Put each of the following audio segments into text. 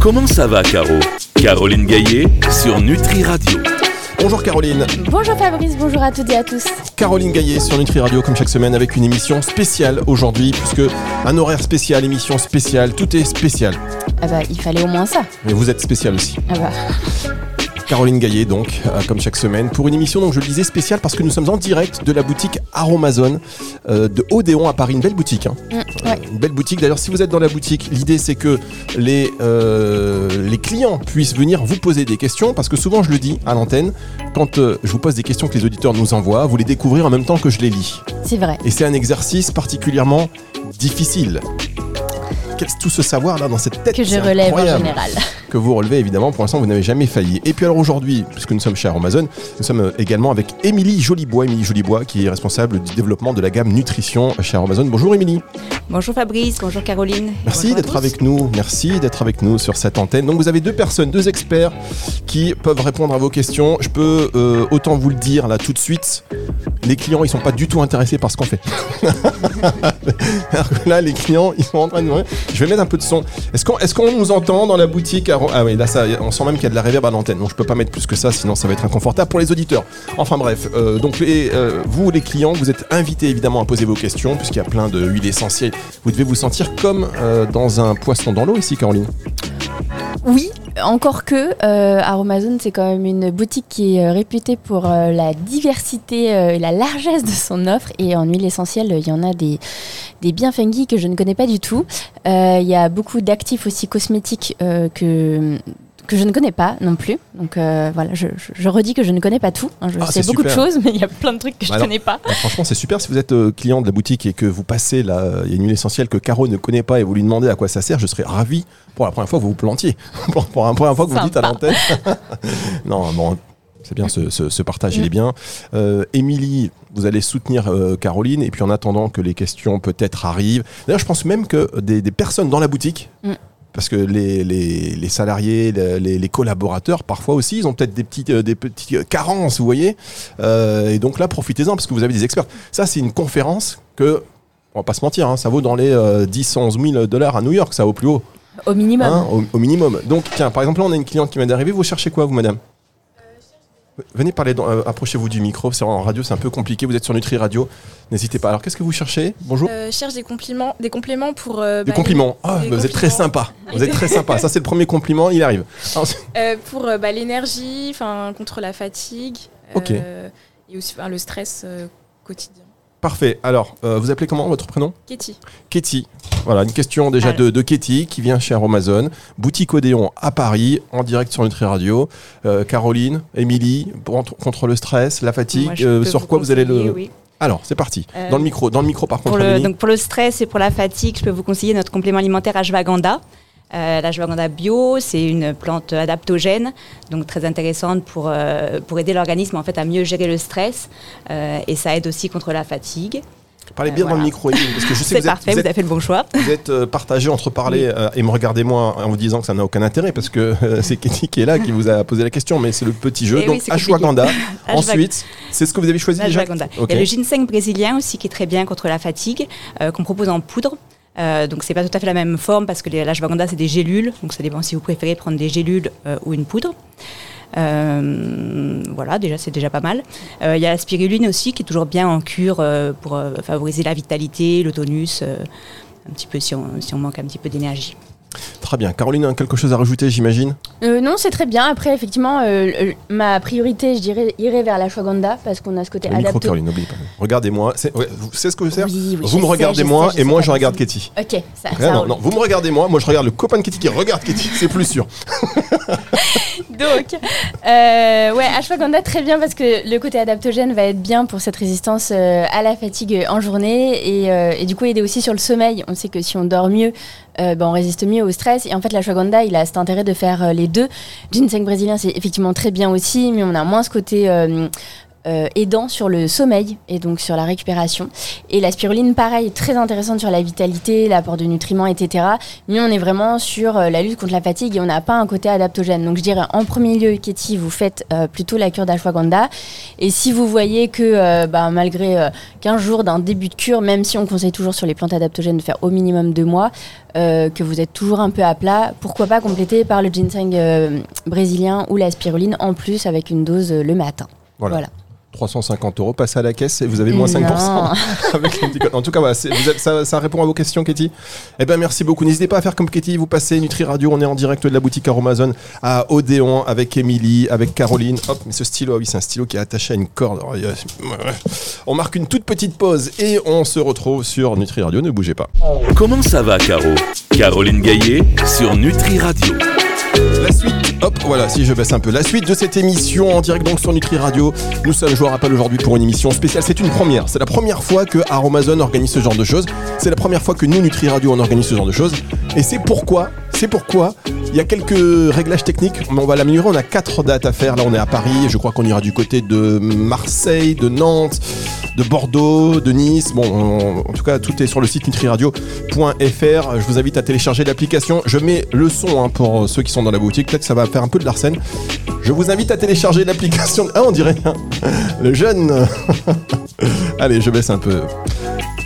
Comment ça va, Caro Caroline Gaillet sur Nutri Radio. Bonjour Caroline. Bonjour Fabrice, bonjour à toutes et à tous. Caroline Gaillet sur Nutri Radio comme chaque semaine avec une émission spéciale aujourd'hui puisque un horaire spécial, émission spéciale, tout est spécial. Ah bah il fallait au moins ça. Mais vous êtes spécial aussi. Ah bah. Caroline Gaillet, donc, euh, comme chaque semaine, pour une émission, donc je le disais, spéciale parce que nous sommes en direct de la boutique Aromazone euh, de Odéon à Paris. Une belle boutique. Hein. Mm, ouais. Une belle boutique. D'ailleurs, si vous êtes dans la boutique, l'idée c'est que les, euh, les clients puissent venir vous poser des questions parce que souvent, je le dis à l'antenne, quand euh, je vous pose des questions que les auditeurs nous envoient, vous les découvrez en même temps que je les lis. C'est vrai. Et c'est un exercice particulièrement difficile. Qu'est-ce tout ce savoir là dans cette tête Que je relève en général. que vous relevez évidemment. Pour l'instant, vous n'avez jamais failli. Et puis alors aujourd'hui, puisque nous sommes chez Amazon, nous sommes euh, également avec Émilie Jolibois, Émilie Jolibois, qui est responsable du développement de la gamme nutrition chez Amazon. Bonjour Émilie. Bonjour Fabrice, bonjour Caroline. Merci d'être avec nous. Merci d'être avec nous sur cette antenne. Donc vous avez deux personnes, deux experts qui peuvent répondre à vos questions. Je peux euh, autant vous le dire là tout de suite. Les clients, ils sont pas du tout intéressés par ce qu'on fait. Alors que là, les clients, ils sont en train de. Je vais mettre un peu de son. Est-ce qu'on est nous entend dans la boutique Ah oui, là, ça, on sent même qu'il y a de la réverb à l'antenne. Donc je peux pas mettre plus que ça, sinon ça va être inconfortable pour les auditeurs. Enfin bref, euh, donc les, euh, vous, les clients, vous êtes invités évidemment à poser vos questions, puisqu'il y a plein de huiles essentielles. Vous devez vous sentir comme euh, dans un poisson dans l'eau ici, Caroline. Oui, encore que euh, Aromazone, c'est quand même une boutique qui est euh, réputée pour euh, la diversité euh, et la largesse de son offre. Et en huile essentielle, il y en a des, des bien que je ne connais pas du tout. Il y a beaucoup d'actifs aussi cosmétiques que que je ne connais pas non plus. Donc euh, voilà, je, je- je redis que je ne connais pas tout. hein. Je Ah, sais beaucoup de choses, mais il y a plein de trucs que je ne Alors, connais pas. Alors, franchement, c'est super si vous êtes euh, client de la boutique et que vous passez là, euh, il y a une huile essentielle que Caro ne connaît pas et vous lui demandez à quoi ça sert, je serais ravi pour la première fois que vous vous plantiez. pour, pour la première fois que vous dites à l'antenne. non, bon. C'est bien, ce, ce- ce partage, il est bien. Euh, Émilie, vous allez soutenir euh, Caroline, et puis en attendant que les questions peut-être arrivent. D'ailleurs, je pense même que des, des personnes dans la boutique, Mm. Parce que les, les- les salariés, les, collaborateurs, parfois aussi, ils ont peut-être des petites, euh, des petites carences, vous voyez. Euh, et donc là, profitez-en, parce que vous avez des experts. Ça, c'est une conférence que, on va pas se mentir, hein, ça vaut dans les euh, 10, 11 000 dollars à New York, ça au plus haut, Au minimum. hein, au, au minimum. Donc, tiens, par exemple, là, on a une cliente qui vient d'arriver. Vous cherchez quoi, vous, madame? Venez parler, dans- euh, approchez-vous du micro. C'est en radio, c'est un peu compliqué. Vous êtes sur Nutri Radio. N'hésitez pas. Alors, qu'est-ce que vous cherchez? Bonjour. Euh, je cherche des compliments, des compléments pour. euh, Des bah, compliments. Ah, des bah, vous êtes très sympa. Vous êtes très sympa. Ça, c'est le premier compliment. Il arrive. Alors, pour bah, l'énergie, contre la fatigue. Ok. euh, et aussi le stress quotidien. Parfait. Alors, euh, vous appelez comment votre prénom Katie. Ketty. Voilà, une question déjà de, de Ketty qui vient chez Amazon. Boutique Odéon à Paris, en direct sur Nutri Radio. Euh, Caroline, Émilie, contre, le stress, la fatigue. Moi, euh, sur vous quoi vous allez le. oui. Alors, c'est parti. Euh, dans le micro, dans le micro par contre. Pour le, donc pour le stress et pour la fatigue, je peux vous conseiller notre complément alimentaire ashwagandha. Euh, L'ashwagandha bio, c'est une plante adaptogène, donc très intéressante pour, euh, pour aider l'organisme en fait à mieux gérer le stress euh, et ça aide aussi contre la fatigue. Parlez bien dans le micro, parce que je sais que vous parfait, vous vous, êtes- avez fait le bon choix. vous êtes, partagé entre parler et me regarder moi en vous disant que ça n'a aucun intérêt parce que c'est Ketty qui est là qui vous a posé la question, mais c'est le petit jeu. Eh oui, Donc, ashwagandha. Ashwag- Ensuite, c'est ce que vous avez choisi déjà Ashwagandha. Il y a le ginseng brésilien aussi qui est très bien contre la fatigue, qu'on propose en poudre. Euh, donc c'est pas tout à fait la même forme parce que l'ashwagandha c'est des gélules, donc ça dépend si vous préférez prendre des gélules euh, ou une poudre. Euh, voilà, déjà c'est déjà pas mal. Euh, Il y a la spiruline aussi qui est toujours bien en cure pour favoriser la vitalité, le tonus, un petit peu si on, si on manque un petit peu d'énergie. Très bien. Caroline, a quelque chose à rajouter, j'imagine Euh, non, c'est très bien. Après, effectivement, euh, ma priorité, je dirais, irait vers la Shwaganda parce qu'on a ce côté adapté. Caroline, n'oubliez pas. Regardez-moi. C'est ouais, ce que faire Oui, oui, Vous me sais, regardez moi sais, et moi je regarde Ketty. Ok, ça, Ouais, ça non, non, vous me regardez moi, moi je regarde le copain de Ketty qui regarde Ketty, c'est plus sûr. Donc, euh, ouais, ashwagandha très bien parce que le côté adaptogène va être bien pour cette résistance à la fatigue en journée et, et du coup aider aussi sur le sommeil. On sait que si on dort mieux, euh, ben, on résiste mieux au stress. Et en fait, l'ashwagandha, il a cet intérêt de faire euh, les deux. Ginseng brésilien, c'est effectivement très bien aussi, mais on a moins ce côté euh, euh, aidant sur le sommeil et donc sur la récupération. Et la spiruline, pareil, très intéressante sur la vitalité, l'apport de nutriments, etc. Mais on est vraiment sur euh, la lutte contre la fatigue et on n'a pas un côté adaptogène. Donc je dirais en premier lieu, Katie, vous faites euh, plutôt la cure d'ashwagandha. Et si vous voyez que bah, malgré 15 jours d'un début de cure, même si on conseille toujours sur les plantes adaptogènes de faire au minimum deux mois, que vous êtes toujours un peu à plat, pourquoi pas compléter par le ginseng brésilien ou la spiruline en plus avec une dose le matin. voilà. 350 euros, passez à la caisse et vous avez moins 5% avec En tout cas, voilà, ça, ça, répond à vos questions, Katie. Eh ben, merci beaucoup. N'hésitez pas à faire comme Katie, vous passez Nutri Radio, on est en direct de la boutique Aromazone à Odéon avec Émilie, avec Caroline. Hop, mais ce stylo, ah oui, c'est un stylo qui est attaché à une corde. On marque une toute petite pause et on se retrouve sur Nutri Radio. Ne bougez pas. Comment ça va, Caro? Caroline Gaillet sur Nutri Radio. La suite, hop, voilà, si je baisse un peu. La suite de cette émission en direct donc sur Nutri Radio. Nous sommes, je vous rappelle, aujourd'hui pour une émission spéciale. C'est une première. C'est la première fois que Aromazone organise ce genre de choses. C'est la première fois que nous, Nutri Radio, on organise ce genre de choses. Et c'est pourquoi, c'est pourquoi il y a quelques réglages techniques, mais on va l'améliorer. On a quatre dates à faire. Là, on est à Paris. Je crois qu'on ira du côté de Marseille, de Nantes de Bordeaux, de Nice. Bon, en tout cas, tout est sur le site nutriradio.fr. Je vous invite à télécharger l'application. Je mets le son hein, pour ceux qui sont dans la boutique. Peut-être que ça va faire un peu de l'arsène. Je vous invite à télécharger l'application. Ah, on dirait le jeune. Allez, je baisse un peu.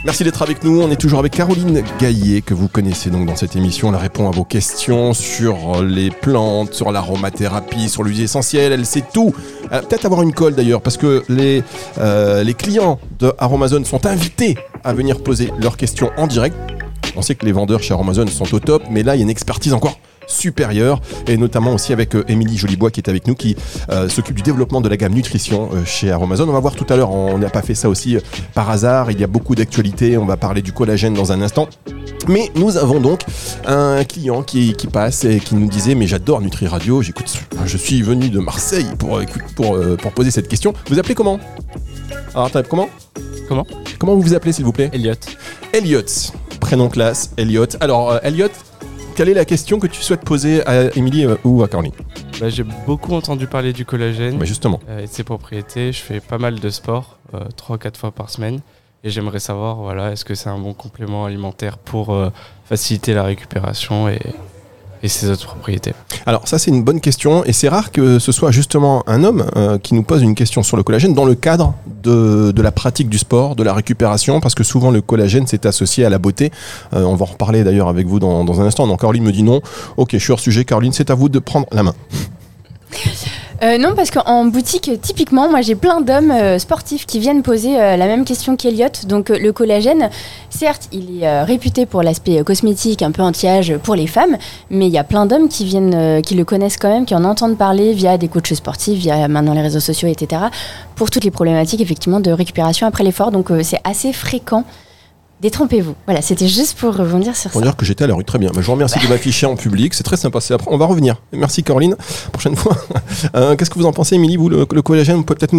Merci d'être avec nous. On est toujours avec Caroline Gaillet, que vous connaissez donc dans cette émission. Elle répond à vos questions sur les plantes, sur l'aromathérapie, sur l'huile essentielle. Elle sait tout. Peut-être avoir une colle d'ailleurs, parce que les, euh, les clients de sont invités à venir poser leurs questions en direct. On sait que les vendeurs chez Aromazone sont au top, mais là, il y a une expertise encore supérieure et notamment aussi avec euh, Émilie Jolibois qui est avec nous qui euh, s'occupe du développement de la gamme nutrition euh, chez Aromazone. On va voir tout à l'heure, on n'a pas fait ça aussi par hasard, il y a beaucoup d'actualités, on va parler du collagène dans un instant. Mais nous avons donc un client qui, qui passe et qui nous disait mais j'adore Nutri Radio, j'écoute, je suis venu de Marseille pour, pour, pour poser cette question. Vous appelez comment? Alors comment? Comment? Comment vous vous appelez s'il vous plaît? Elliot. Elliot, prénom classe, Elliot. Alors Elliot, quelle est la question que tu souhaites poser à Émilie euh, ou à Caroline bah, J'ai beaucoup entendu parler du collagène bah, justement. Euh, et de ses propriétés. Je fais pas mal de sport, 3-4 euh, fois par semaine. Et j'aimerais savoir, voilà, est-ce que c'est un bon complément alimentaire pour faciliter la récupération et, et ses autres propriétés Alors ça c'est une bonne question et c'est rare que ce soit justement un homme euh, qui nous pose une question sur le collagène dans le cadre de, de, la pratique du sport, de la récupération, parce que souvent le collagène c'est associé à la beauté. Euh, on va en reparler d'ailleurs avec vous dans, dans un instant. Donc Caroline me dit non. Ok, je suis hors sujet. Caroline, c'est à vous de prendre la main. Euh, non, parce qu'en boutique, typiquement, moi j'ai plein d'hommes euh, sportifs qui viennent poser euh, la même question qu'Eliott. Donc le collagène, certes, il est réputé pour l'aspect cosmétique, un peu anti-âge pour les femmes, mais il y a plein d'hommes qui viennent, qui le connaissent quand même, qui en entendent parler via des coachs sportifs, via maintenant les réseaux sociaux, etc. Pour toutes les problématiques effectivement de récupération après l'effort. Donc c'est assez fréquent Détrompez-vous. Voilà, c'était juste pour rebondir sur pour ça. dire que j'étais à la rue. Très bien. je vous remercie de m'afficher en public. C'est très sympa. Après, on va revenir. Merci Caroline. Prochaine fois. Euh, qu'est-ce que vous en pensez, Émilie Vous, le, collagène, on peut peut-être,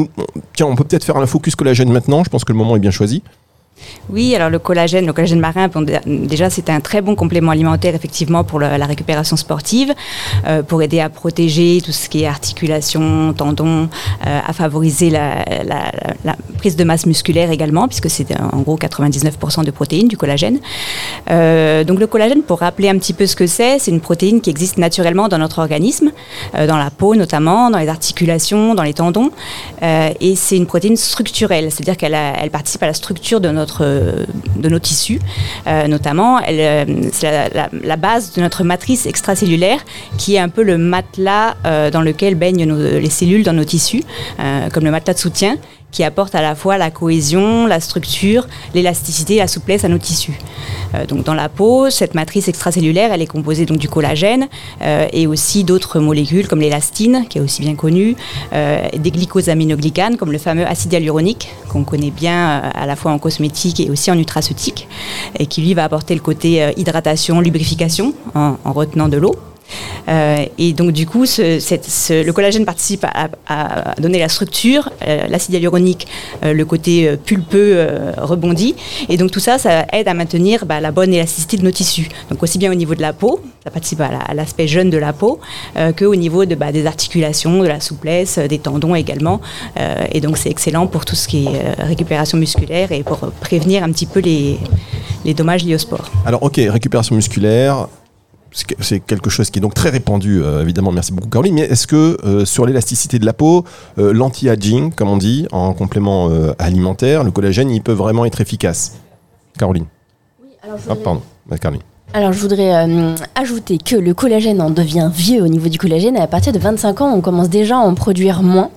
tiens, on peut peut-être faire un focus collagène maintenant. Je pense que le moment est bien choisi. Oui, alors le collagène, le collagène marin, déjà c'est un très bon complément alimentaire effectivement pour la, récupération sportive, euh, pour aider à protéger tout ce qui est articulation, tendons, euh, à favoriser la, prise de masse musculaire également, puisque c'est en gros 99% de protéines du collagène. Euh, donc le collagène, pour rappeler un petit peu ce que c'est, c'est une protéine qui existe naturellement dans notre organisme, dans la peau notamment, dans les articulations, dans les tendons, et c'est une protéine structurelle, c'est-à-dire qu'elle elle participe à la structure de notre de nos tissus. Euh, notamment, euh, c'est la, base de notre matrice extracellulaire qui est un peu le matelas euh, dans lequel baignent les cellules dans nos tissus, comme le matelas de soutien qui apporte à la fois la cohésion, la structure, l'élasticité, la souplesse à nos tissus. Euh, donc dans la peau, cette matrice extracellulaire, elle est composée donc du collagène euh, et aussi d'autres molécules comme l'élastine, qui est aussi bien connue, euh, des glycosaminoglycanes comme le fameux acide hyaluronique qu'on connaît bien à la fois en cosmétique et aussi en nutraceutique et qui lui va apporter le côté hydratation, lubrification en retenant de l'eau. Euh, et donc du coup, le collagène participe à, donner la structure, euh, l'acide hyaluronique, euh, le côté pulpeux rebondi. Et donc tout ça, ça aide à maintenir bah, la bonne élasticité de nos tissus. Donc aussi bien au niveau de la peau, ça participe à la- à l'aspect jeune de la peau, qu'au niveau bah, des articulations, de la souplesse, des tendons également. Et donc c'est excellent pour tout ce qui est récupération musculaire et pour prévenir un petit peu les dommages liés au sport. Alors, ok, récupération musculaire. C'est que- C'est quelque chose qui est donc très répandu, euh, évidemment. Merci beaucoup, Caroline. Mais est-ce que euh, sur l'élasticité de la peau, euh, l'anti-aging, comme on dit, en complément alimentaire, le collagène, il peut vraiment être efficace? Caroline. Ah, pardon. Ouais, Caroline. Alors je voudrais ajouter que le collagène en devient vieux au niveau du collagène et à partir de 25 ans on commence déjà à en produire moins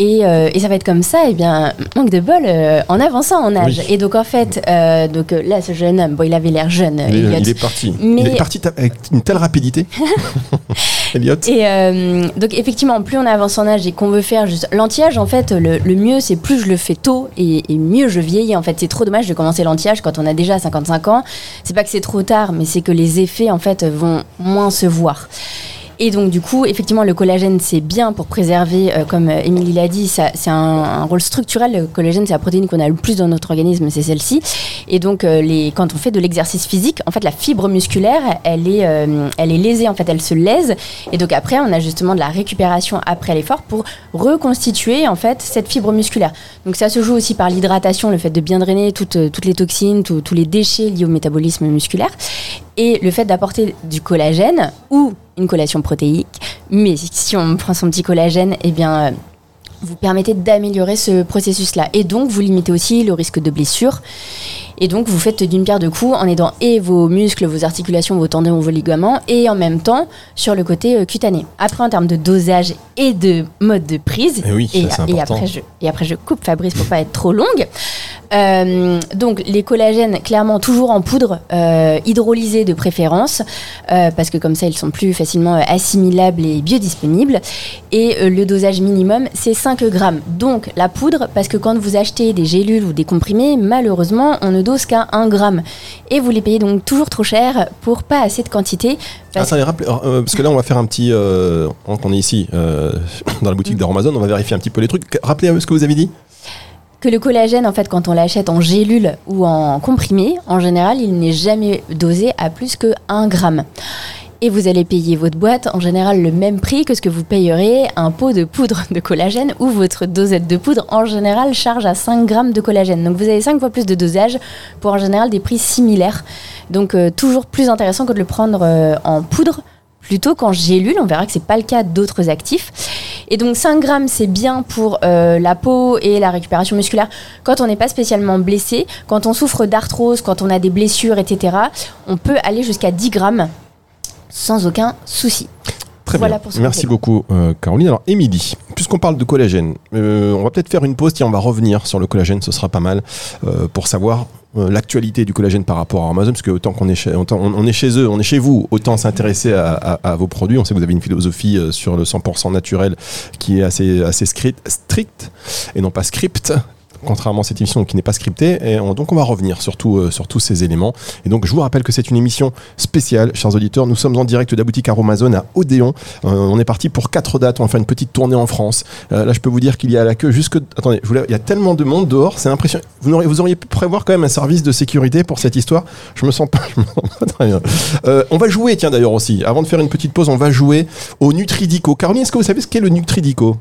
et, euh, et ça va être comme ça et bien manque de bol euh, en avançant en âge Oui. et donc en fait euh, donc là ce jeune homme bon il avait l'air jeune Il Elliot. est, il est parti. Mais- Il est parti avec une telle rapidité. Elliot Et donc effectivement, plus on avance en âge et qu'on veut faire juste l'anti-âge, en fait, le, le mieux c'est plus je le fais tôt et, et mieux je vieillis. En fait, c'est trop dommage de commencer l'anti-âge quand on a déjà 55 ans. C'est pas que c'est trop tard, mais c'est que les effets en fait vont moins se voir. Et donc du coup, effectivement, le collagène c'est bien pour préserver, euh, comme euh, Émilie l'a dit, c'est un, rôle structurel. Le collagène c'est la protéine qu'on a le plus dans notre organisme, c'est celle-ci. Et donc euh, les, quand on fait de l'exercice physique, en fait la fibre musculaire, elle est, elle est lésée, en fait elle se lèse. Et donc après, on a justement de la récupération après l'effort pour reconstituer en fait cette fibre musculaire. Donc ça se joue aussi par l'hydratation, le fait de bien drainer toutes, toutes les toxines, tous les déchets liés au métabolisme musculaire, et le fait d'apporter du collagène ou une collation protéique. Mais si on prend son petit collagène, eh bien euh, vous permettez d'améliorer ce processus-là. Et donc, vous limitez aussi le risque de blessure. Et donc, vous faites d'une pierre deux coups en aidant et vos muscles, vos articulations, vos tendons, vos ligaments, et en même temps sur le côté euh, cutané. Après, en termes de dosage et de mode de prise, Eh oui, et, ça, et après, je, et après, je coupe Fabrice pour pas être trop longue. Euh, donc, les collagènes, clairement, toujours en poudre, euh, hydrolysés de préférence, euh, parce que comme ça, ils sont plus facilement euh, assimilables et biodisponibles. Et le dosage minimum, c'est 5 grammes. Donc, la poudre, parce que quand vous achetez des gélules ou des comprimés, malheureusement, on ne dose qu'à 1 gramme. Et vous les payez donc toujours trop cher pour pas assez de quantité. parce rappelez- euh, parce que là, on va faire un petit. Euh, on est ici, dans la boutique d'Aromazone, on va vérifier un petit peu les trucs. Rappelez euh, ce que vous avez dit? Que le collagène, en fait, quand on l'achète en gélule ou en comprimé, en général, il n'est jamais dosé à plus que 1 gramme. Et vous allez payer votre boîte en général le même prix que ce que vous payerez un pot de poudre de collagène ou votre dosette de poudre en général charge à 5 grammes de collagène. Donc vous avez 5 fois plus de dosage pour en général des prix similaires. Donc euh, toujours plus intéressant que de le prendre euh, en poudre plutôt qu'en gélule. On verra que c'est pas le cas d'autres actifs. Et donc 5 grammes, c'est bien pour euh, la peau et la récupération musculaire quand on n'est pas spécialement blessé, quand on souffre d'arthrose, quand on a des blessures, etc. On peut aller jusqu'à 10 grammes sans aucun souci. Très Voilà bien. pour ce Merci beaucoup, euh, Caroline. Alors, Émilie, puisqu'on parle de collagène, euh, on va peut-être faire une pause. Tiens, on va revenir sur le collagène, ce sera pas mal euh, pour savoir l'actualité du collagène par rapport à Amazon, parce que autant qu'on est chez, on, est chez eux, on est chez vous, autant s'intéresser à, vos produits. On sait que vous avez une philosophie euh, sur le 100% naturel qui est assez, stricte et non pas script. Contrairement à cette émission qui n'est pas scriptée, et on- donc on va revenir sur, tout, euh, sur tous ces éléments. Et donc je vous rappelle que c'est une émission spéciale, chers auditeurs. Nous sommes en direct de la boutique Aromazone à Odéon. Euh, on est parti pour quatre dates. On va faire une petite tournée en France. Euh, là, je peux vous dire qu'il y a la queue jusque. Attendez, je voulais- il y a tellement de monde dehors, c'est impressionnant. Vous auriez, vous auriez pu prévoir quand même un service de sécurité pour cette histoire. Je me sens pas, je me sens pas très bien. Euh, on va jouer, tiens d'ailleurs aussi. Avant de faire une petite pause, on va jouer au Nutridico. Caroline, est-ce que vous savez ce qu'est le Nutridico?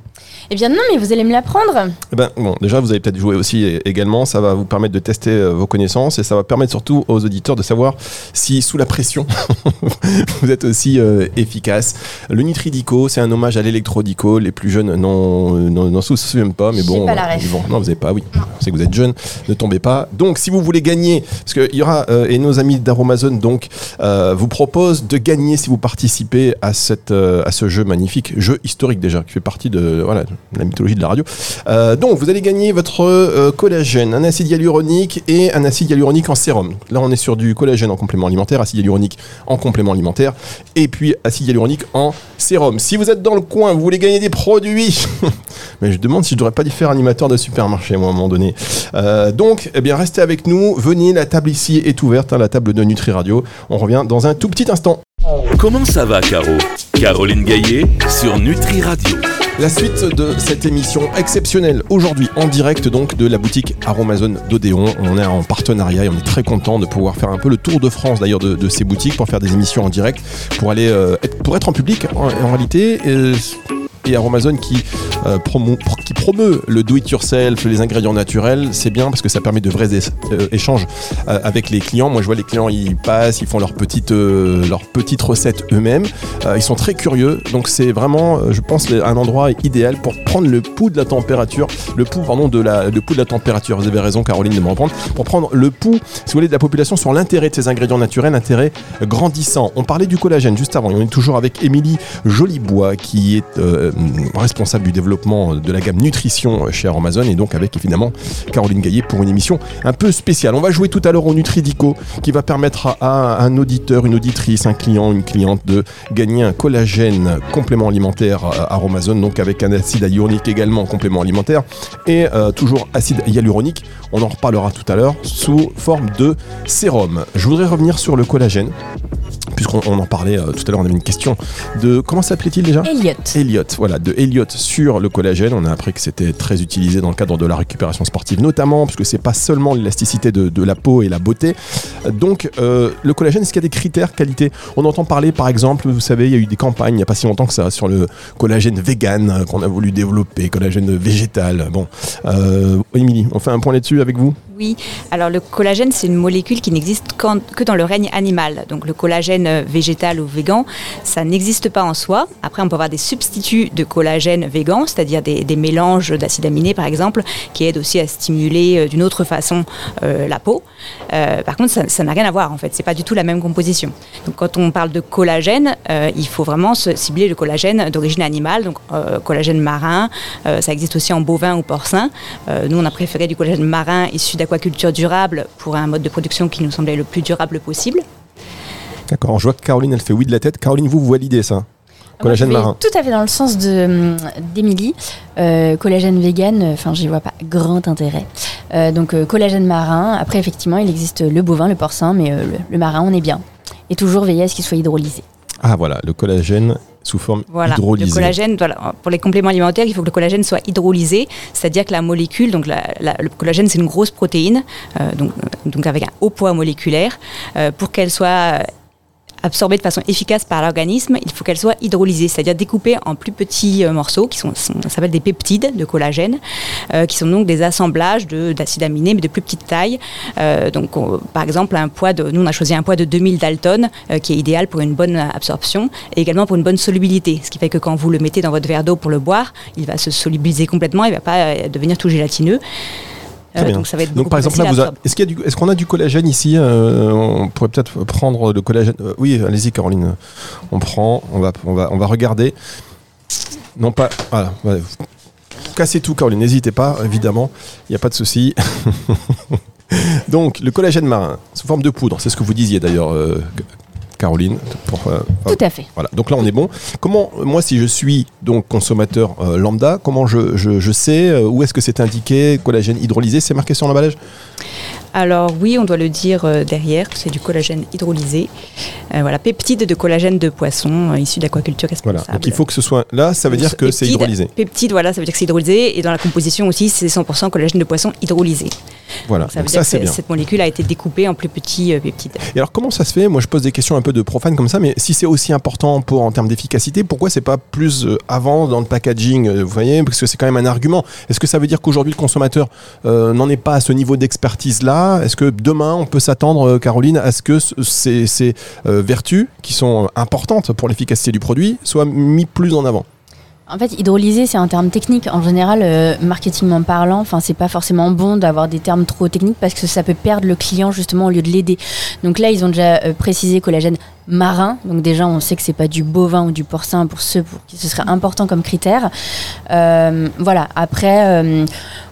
Eh bien non, mais vous allez me l'apprendre. eh ben, bon, déjà, vous allez peut-être aussi également. Ça va vous permettre de tester euh, vos connaissances et ça va permettre surtout aux auditeurs de savoir si, sous la pression, vous êtes aussi euh, efficace. Le Nutridico, c'est un hommage à l'électrodico. Les plus jeunes n'en souviennent pas, mais bon. pas la euh, ref. bon, non, vous n'avez pas, oui. Sais que vous êtes jeune, ne tombez pas. Donc, si vous voulez gagner, parce qu'il y aura, et nos amis d'Aromazone, donc, vous proposent de gagner si vous participez à, cette, à ce jeu magnifique, jeu historique déjà, qui fait partie de, voilà, de la mythologie de la radio. Euh, donc, vous allez gagner votre euh, collagène, un acide hyaluronique et un acide hyaluronique en sérum. Là, on est sur du collagène en complément alimentaire, acide hyaluronique en complément alimentaire, et puis acide hyaluronique en sérum. Si vous êtes dans le coin, vous voulez gagner des produits, mais je demande si je devrais pas y faire animateur de supermarché, à un moment donné. Euh, donc, eh bien, restez avec nous. Venez, la table ici est ouverte, hein, la table de Nutri Radio. On revient dans un tout petit instant. Comment ça va, Caro? Caroline Gaillet sur Nutri Radio. La suite de cette émission exceptionnelle aujourd'hui en direct donc de la boutique Aromazone d'Odéon. On est en partenariat et on est très content de pouvoir faire un peu le tour de France d'ailleurs de, ces boutiques pour faire des émissions en direct pour aller euh, être, pour être en public en, réalité. Et Aromazone qui, euh, qui promeut le do-it-yourself, les ingrédients naturels, c'est bien parce que ça permet de vrais euh, échanges euh, avec les clients. Moi, je vois les clients, ils passent, ils font leurs petites, leurs petites recettes eux-mêmes. Ils sont très curieux, donc c'est vraiment, je pense, un endroit idéal pour prendre le pouls de la température, le pouls, pardon, de la, le pouls de la température. Vous avez raison, Caroline, de me reprendre. Pour prendre le pouls, si vous voulez, de la population sur l'intérêt de ces ingrédients naturels, intérêt grandissant. On parlait du collagène juste avant. On est toujours avec Émilie Jolibois, qui est euh, responsable du développement de la gamme nutrition chez Amazon, et donc avec évidemment Caroline Gaillet pour une émission un peu spéciale. On va jouer tout à l'heure au Nutridico, qui va permettre à, un auditeur, une auditrice, un client, une cliente de gagner un collagène complément alimentaire à Amazon, donc avec un acide hyaluronique également complément alimentaire, et euh, toujours acide hyaluronique. On en reparlera tout à l'heure sous forme de sérum. Je voudrais revenir sur le collagène puisqu'on on en parlait euh, tout à l'heure, on avait une question de comment s'appelait-il déjà? Elliot. Elliot, voilà, de Elliot sur le collagène. On a appris que c'était très utilisé dans le cadre de la récupération sportive, notamment parce que c'est pas seulement l'élasticité de, la peau et la beauté. Donc, euh, le collagène, est-ce qu'il y a des critères qualité? On entend parler, par exemple, vous savez, il y a eu des campagnes il n'y a pas si longtemps que ça sur le collagène vegan euh, qu'on a voulu développer, collagène végétal. Bon, euh, Émilie, on fait un point là-dessus avec vous? Oui, alors le collagène, c'est une molécule qui n'existe que dans le règne animal. Donc le collagène végétal ou végan, ça n'existe pas en soi. Après, on peut avoir des substituts de collagène végan, c'est-à-dire des, mélanges d'acides aminés, par exemple, qui aident aussi à stimuler euh, d'une autre façon euh, la peau. Euh, par contre, ça n'a rien à voir, en fait. C'est pas du tout la même composition. Donc quand on parle de collagène, il faut vraiment se cibler le collagène d'origine animale, donc collagène marin. Ça existe aussi en bovin ou porcin. Nous, on a préféré du collagène marin issu d'aquaculture durable pour un mode de production qui nous semblait le plus durable possible. D'accord, je vois que Caroline, elle fait oui de la tête. Caroline, vous, vous validez ça? Collagène je vais marin. Tout à fait dans le sens de, hum, d'Émilie. Euh, collagène vegan, enfin, j'y vois pas grand intérêt. Euh, donc, euh, collagène marin. Après, effectivement, il existe le bovin, le porcin, mais euh, le, le marin, on est bien. Et toujours veiller à ce qu'il soit hydrolysé. Ah voilà, le collagène sous forme Voilà. hydrolysée. Le collagène, voilà, pour les compléments alimentaires, il faut que le collagène soit hydrolysé, c'est-à-dire que la molécule, donc la- la- le collagène, c'est une grosse protéine, euh, donc, euh, donc avec un haut poids moléculaire. Euh, pour qu'elle soit euh, absorbée de façon efficace par l'organisme, il faut qu'elle soit hydrolysée, c'est-à-dire découpée en plus petits euh, morceaux qui sont, s'appelle des peptides de collagène, euh, qui sont donc des assemblages de- d'acides aminés mais de plus petite taille. Euh, par exemple, nous on a choisi un poids de 2000 Dalton, qui est idéal pour une bonne absorption et également pour une bonne solubilité, ce qui fait que quand vous le mettez dans votre verre d'eau pour le boire, il va se solubiliser complètement, il ne va pas devenir tout gélatineux. Bien. donc ça va être Donc beaucoup par exemple, là, vous a- est-ce qu'il y a du- est-ce qu'on a du collagène ici Euh, On pourrait peut-être prendre le collagène. euh, oui, allez-y, Caroline. On prend, on va, on va, on va regarder. Non pas. Voilà. ouais. Cassez tout, Caroline. N'hésitez pas, évidemment. Il n'y a pas de souci. Donc le collagène marin sous forme de poudre, c'est ce que vous disiez d'ailleurs, euh, Caroline. Pour, euh, Tout à fait. voilà, donc là on est bon. Comment, moi si je suis donc consommateur euh, lambda, comment je, je- je sais euh, où est-ce que c'est indiqué collagène hydrolysé C'est marqué sur l'emballage? Alors oui, on doit le dire derrière, c'est du collagène hydrolysé. Voilà, peptides de collagène de poisson issu d'aquaculture responsable. Voilà. Donc il faut que ce soit là, ça veut dire que c'est hydrolysé. Peptides, voilà, ça veut dire que c'est hydrolysé. Et dans la composition aussi, c'est 100% collagène de poisson hydrolysé. Voilà. Donc, ça veut Donc dire ça que bien. cette molécule a été découpée en plus petits euh, peptides. Et alors comment ça se fait? Moi je pose des questions un peu de profane comme ça, mais si c'est aussi important pour en termes d'efficacité, pourquoi c'est pas plus euh, avant dans le packaging euh, Vous voyez, parce que c'est quand même un argument. Est-ce que ça veut dire qu'aujourd'hui le consommateur euh, n'en est pas à ce niveau d'expertise là Est-ce que demain on peut s'attendre, Caroline, à ce que ce- ces, ces, euh, vertus qui sont importantes pour l'efficacité du produit soient mis plus en avant? En fait, hydrolysé, c'est un terme technique. En général, euh, marketingment parlant, enfin, c'est pas forcément bon d'avoir des termes trop techniques parce que ça peut perdre le client justement au lieu de l'aider. Donc là, ils ont déjà euh, précisé collagène marin. Donc déjà, on sait que c'est pas du bovin ou du porcin pour ceux pour qui ce serait important comme critère. Euh, voilà. Après. euh,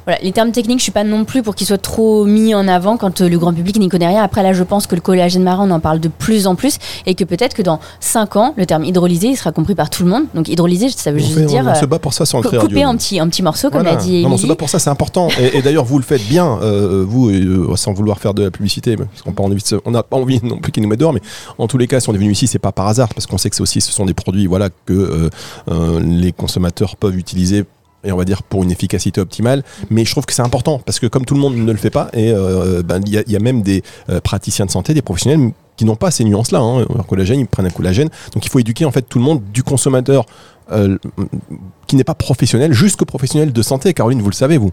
voilà, les termes techniques, je suis pas non plus pour qu'ils soient trop mis en avant quand euh, le grand public n'y connaît rien. Après, là, je pense que le collagène marin, on en parle de plus en plus et que peut-être que dans 5 ans, le terme hydrolysé, il sera compris par tout le monde. Donc hydrolysé, ça veut on, juste fait- dire on se bat pour ça Nutri couper Radio. en petits en petits morceaux, comme l'a dit Non, on se bat pour ça, c'est important. Et, et d'ailleurs, vous le faites bien, euh, vous, sans vouloir faire de la publicité, parce qu'on n'a pas envie, on pas non plus qu'ils nous mettent dehors, mais en tous les cas, est venu ici, c'est pas par hasard, parce qu'on sait que aussi, ce sont des produits, voilà, que euh, euh, les consommateurs peuvent utiliser. Et on va dire pour une efficacité optimale, mais je trouve que c'est important parce que comme tout le monde ne le fait pas, et euh, ben, il y, a- il y a même des praticiens de santé, des professionnels qui n'ont pas ces nuances-là. Hein. Collagène, ils prennent un collagène, donc il faut éduquer en fait tout le monde, du consommateur qui n'est pas professionnel jusqu'au professionnel de santé. Caroline, vous le savez, vous.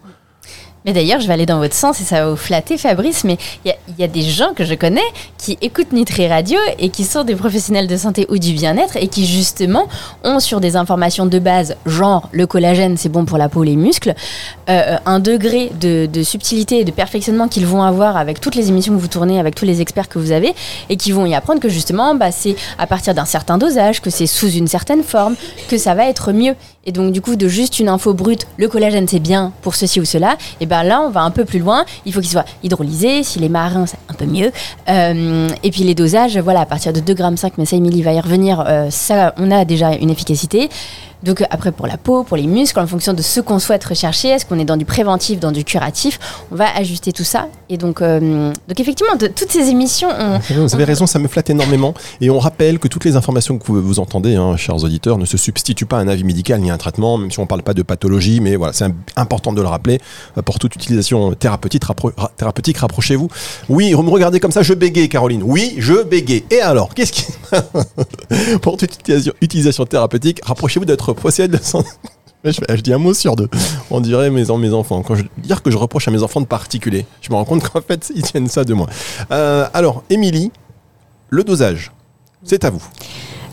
Mais d'ailleurs, je vais aller dans votre sens et ça va vous flatter, Fabrice. Mais il y a- des gens que je connais qui écoutent Nutri Radio et qui sont des professionnels de santé ou du bien-être et qui, justement, ont sur des informations de base, genre le collagène, c'est bon pour la peau, les muscles, euh, un degré de, de subtilité et de perfectionnement qu'ils vont avoir avec toutes les émissions que vous tournez, avec tous les experts que vous avez et qui vont y apprendre que, justement, bah, c'est à partir d'un certain dosage, que c'est sous une certaine forme, que ça va être mieux. Et donc, du coup, de juste une info brute, le collagène c'est bien pour ceci ou cela, et ben là, on va un peu plus loin. Il faut qu'il soit hydrolysé. Si les marins, c'est un peu mieux. Euh, et puis les dosages, voilà, à partir de 2,5 grammes, mais ça, Émilie va y revenir, euh, ça, on a déjà une efficacité. Donc après pour la peau, pour les muscles, en fonction de ce qu'on souhaite rechercher, est-ce qu'on est dans du préventif, dans du curatif, on va ajuster tout ça. Et donc, euh, donc effectivement, de, toutes ces émissions, on, Vous avez- raison, ça me flatte énormément. Et on rappelle que toutes les informations que vous, vous entendez, hein, chers auditeurs, ne se substituent pas à un avis médical ni à un traitement, même si on ne parle pas de pathologie. Mais voilà, c'est important de le rappeler. Euh, Pour toute utilisation thérapeutique, thérapeutique rapprochez-vous. Oui, vous me regardez comme ça, je bégaye, Caroline. Oui, je bégaye. Et alors, qu'est-ce qui. Pour toute utilisation, thérapeutique, rapprochez-vous d'être professionnel de santé. Je, dis un mot sur deux. On dirait mes, mes enfants. Quand je dire que je reproche à mes enfants de particulier, je me rends compte qu'en fait, ils tiennent ça de moi. Euh, alors, Émilie, le dosage, c'est à vous.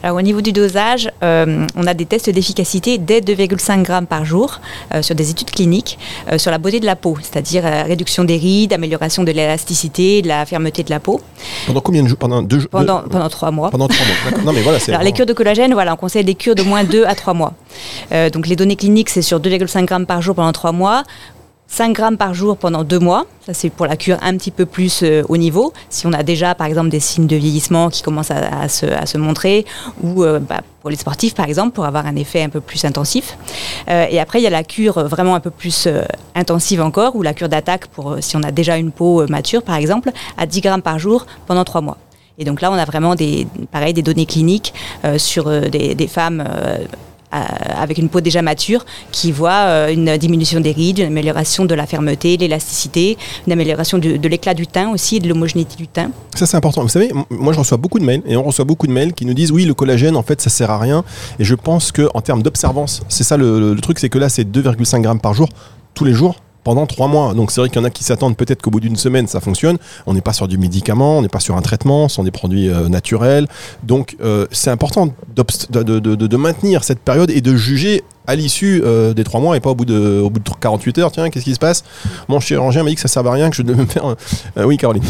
Alors, au niveau du dosage, euh, on a des tests d'efficacité dès 2,5 grammes par jour euh, sur des études cliniques euh, sur la beauté de la peau, c'est-à-dire euh, réduction des rides, amélioration de l'élasticité, de la fermeté de la peau Pendant combien de jours Pendant deux jours pendant, pendant trois mois. pendant trois mois. Non, mais voilà. Alors, les cures de collagène, voilà, on conseille des cures de moins 2 à 3 mois. Euh, donc, les données cliniques, c'est sur 2,5 grammes par jour pendant 3 mois. 5 grammes par jour pendant 2 mois. Ça, c'est pour la cure un petit peu plus euh, haut niveau. Si on a déjà, par exemple, des signes de vieillissement qui commencent à, se, montrer, ou euh, bah, pour les sportifs, par exemple, pour avoir un effet un peu plus intensif. Euh, et après, il y a la cure vraiment un peu plus euh, intensive encore, ou la cure d'attaque pour si on a déjà une peau mature, par exemple, à 10 grammes par jour pendant 3 mois. Et donc là, on a vraiment des, données cliniques sur des, femmes avec une peau déjà mature qui voient euh, une diminution des rides, une amélioration de la fermeté, l'élasticité, une amélioration de l'éclat du teint aussi et de l'homogénéité du teint. Ça, c'est important. Vous savez, moi, je reçois beaucoup de mails et on reçoit beaucoup de mails qui nous disent oui, le collagène, en fait, ça sert à rien. Et je pense que en termes d'observance, c'est ça le, le- le truc, c'est que là, c'est 2,5 grammes par jour, tous les jours. Pendant trois mois. Donc c'est vrai qu'il y en a qui s'attendent peut-être qu'au bout d'une semaine ça fonctionne. On n'est pas sur du médicament, on n'est pas sur un traitement, ce sont des produits euh, naturels. Donc euh, c'est important de, maintenir cette période et de juger à l'issue euh, des trois mois et pas au bout de, au bout de 48 heures. Tiens, qu'est-ce qui se passe? Mon chirurgien m'a dit que ça servait à rien, que je devais me faire. oui, Caroline.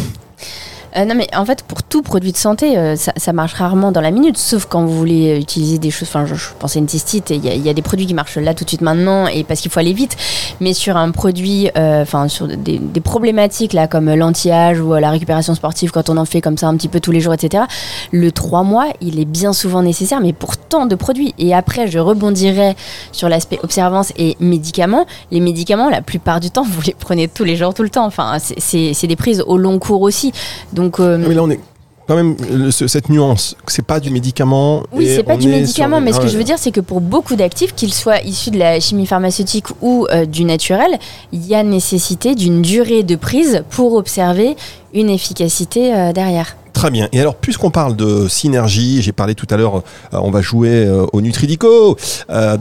Euh, non, mais en fait, pour tout produit de santé, euh, ça, marche rarement dans la minute, sauf quand vous voulez utiliser des choses. Enfin, je, je à une cystite, il y, a- des produits qui marchent là tout de suite maintenant, et parce qu'il faut aller vite. Mais sur un produit, euh, enfin, sur des, des problématiques là, comme l'anti-âge ou la récupération sportive, quand on en fait comme ça un petit peu tous les jours, etc., le 3 mois, il est bien souvent nécessaire, mais pour tant de produits. Et après, je rebondirai sur l'aspect observance et médicaments. Les médicaments, la plupart du temps, vous les prenez tous les jours, tout le temps. Enfin, c'est des prises au long cours aussi. Donc, euh, Ah, mais là, on est quand même le- ce- cette nuance. C'est pas du médicament. oui, c'est pas du médicament, mais ce que Ouais. je veux dire, c'est que pour beaucoup d'actifs, qu'ils soient issus de la chimie pharmaceutique ou euh, du naturel, il y a nécessité d'une durée de prise pour observer une efficacité euh, derrière. Très bien. Et alors, puisqu'on parle de synergie, j'ai parlé tout à l'heure, euh, on va jouer euh, au Nutridico. Euh.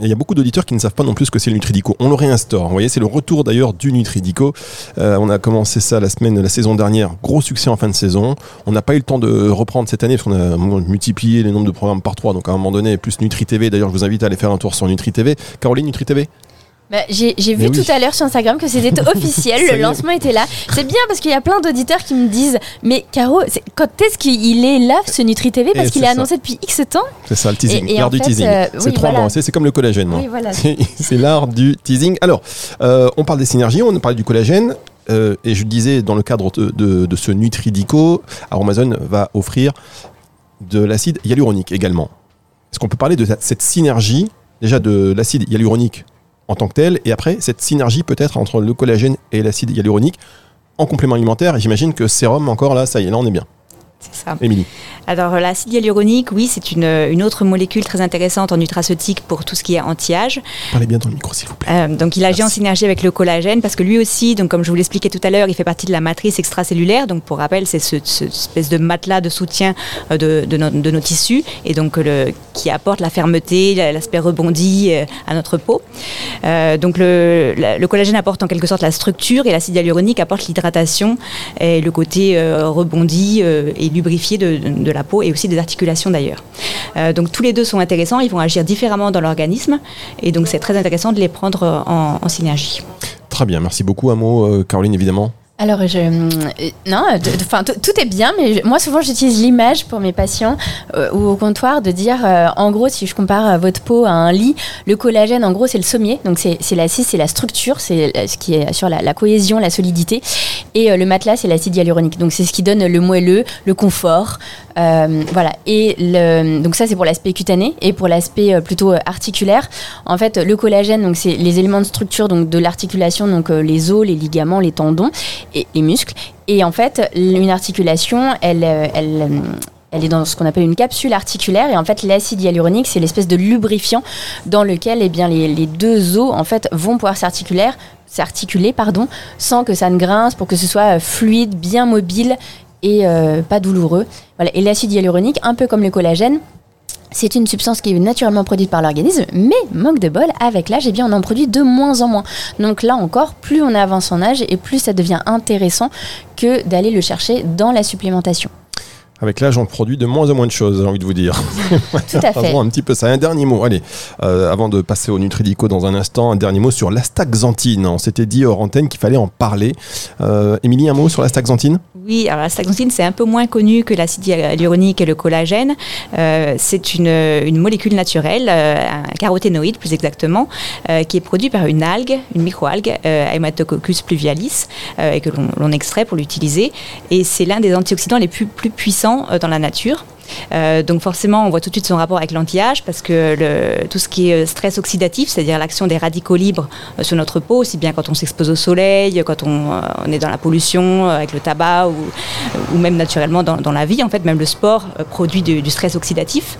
Il y a beaucoup d'auditeurs qui ne savent pas non plus ce que c'est le Nutridico. On le réinstaure. Vous voyez, c'est le retour d'ailleurs du Nutridico. On a commencé ça la semaine, la saison dernière. Gros succès en fin de saison. On n'a pas eu le temps de reprendre cette année parce qu'on a multiplié les nombres de programmes par trois. Donc à un moment donné, plus Nutri TV. D'ailleurs, je vous invite à aller faire un tour sur Nutri TV. Caroline, Nutri TV Bah, j'ai vu oui. tout à l'heure sur Instagram que c'était officiel, le lancement était là. C'est bien parce qu'il y a plein d'auditeurs qui me disent Mais Caro, quand est-ce qu'il est là ce Nutri TV Parce qu'il est annoncé depuis X temps. C'est ça le teasing, l'art du fait, teasing. euh, c'est oui, trois voilà. mois, c'est comme le collagène. Oui, voilà. C'est c'est l'art du teasing. Alors, euh, on parle des synergies, on parle du collagène. euh, et je disais, dans le cadre de, de- de ce Nutridico, Aromazone va offrir de l'acide hyaluronique également. Est-ce qu'on peut parler de cette synergie, déjà de l'acide hyaluronique en tant que tel, et après, cette synergie peut-être entre le collagène et l'acide hyaluronique en complément alimentaire j'imagine que sérum, encore là, ça y est, là on est bien. C'est ça. Émilie. Alors l'acide hyaluronique, oui, c'est une, une autre molécule très intéressante en nutraceutique pour tout ce qui est anti-âge. Parlez bien dans le micro, s'il vous plaît. Euh, donc il agit en synergie avec le collagène parce que lui aussi, donc comme je vous l'expliquais tout à l'heure, il fait partie de la matrice extracellulaire. Donc pour rappel, c'est ce, ce espèce de matelas de soutien euh, de, de, nos- de nos tissus et donc le, qui apporte la fermeté, l'aspect rebondi euh, à notre peau. Euh, donc le, le collagène apporte en quelque sorte la structure et l'acide hyaluronique apporte l'hydratation et le côté euh, rebondi euh, et lubrifié de, la peau et aussi des articulations d'ailleurs. Euh, donc tous les deux sont intéressants, ils vont agir différemment dans l'organisme et donc c'est très intéressant de les prendre en, en synergie. Très bien, merci beaucoup. Un mot, euh, Caroline, évidemment. Alors, je, euh, non, enfin, tout est bien, mais moi, souvent, j'utilise l'image pour mes patients euh, ou au comptoir de dire, euh, en gros, si je compare votre peau à un lit, le collagène, en gros, c'est le sommier, donc c'est c'est l'assise, c'est la structure, c'est ce qui est sur la, la cohésion, la solidité, et le matelas, c'est l'acide hyaluronique, donc c'est ce qui donne le moelleux, le confort, voilà. Et le, donc ça, c'est pour l'aspect cutané, et pour l'aspect plutôt articulaire, en fait, le collagène, donc c'est les éléments de structure donc de l'articulation, donc les os, les ligaments, les tendons et les muscles. Et en fait, une articulation, elle, euh, elle, euh, elle est dans ce qu'on appelle une capsule articulaire. Et en fait, l'acide hyaluronique, c'est l'espèce de lubrifiant dans lequel eh bien, les, les deux os en fait, vont pouvoir s'articuler, s'articuler pardon, sans que ça ne grince, pour que ce soit euh, fluide, bien mobile et pas douloureux. Voilà. Et l'acide hyaluronique, un peu comme le collagène, c'est une substance qui est naturellement produite par l'organisme, mais manque de bol, avec l'âge, eh bien, on en produit de moins en moins. Donc là encore, plus on avance en âge et plus ça devient intéressant que d'aller le chercher dans la supplémentation. Avec l'âge, on produit de moins en moins de choses, j'ai envie de vous dire. Tout à fait. Un petit peu ça. Un dernier mot, allez, euh, avant de passer au Nutridico dans un instant, un dernier mot sur l'astaxanthine. On s'était dit hors antenne qu'il fallait en parler. Euh, Émilie, un mot sur l'astaxanthine Oui, alors la staxanthine, c'est un peu moins connu que l'acide hyaluronique et le collagène. Euh, c'est une, une molécule naturelle, euh, un caroténoïde plus exactement, euh, qui est produit par une algue, une microalgue, euh, Haematococcus pluvialis, euh, et que l'on l'on extrait pour l'utiliser. Et c'est l'un des antioxydants les plus, plus puissants euh, dans la nature. Euh, donc forcément, on voit tout de suite son rapport avec l'anti-âge parce que tout ce qui est euh, stress oxydatif, c'est-à-dire l'action des radicaux libres sur notre peau, aussi bien quand on s'expose au soleil, quand on, est dans la pollution avec le tabac ou, même naturellement dans, la vie, en fait, même le sport produit du, stress oxydatif.